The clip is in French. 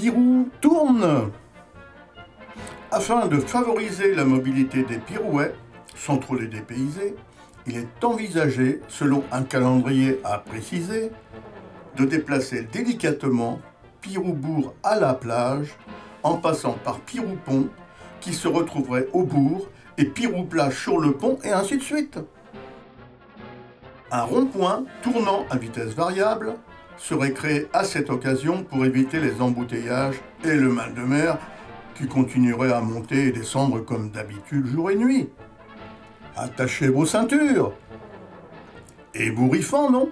Pirou tourne Afin de favoriser la mobilité des pirouets, sans trop les dépayser, il est envisagé, selon un calendrier à préciser, de déplacer délicatement Piroubourg à la plage en passant par Piroupont qui se retrouverait au bourg et Pirouplage sur le pont et ainsi de suite. Un rond-point tournant à vitesse variable serait créé à cette occasion pour éviter les embouteillages et le mal de mer qui continuerait à monter et descendre comme d'habitude jour et nuit. Attachez vos ceintures. Ébouriffant, non?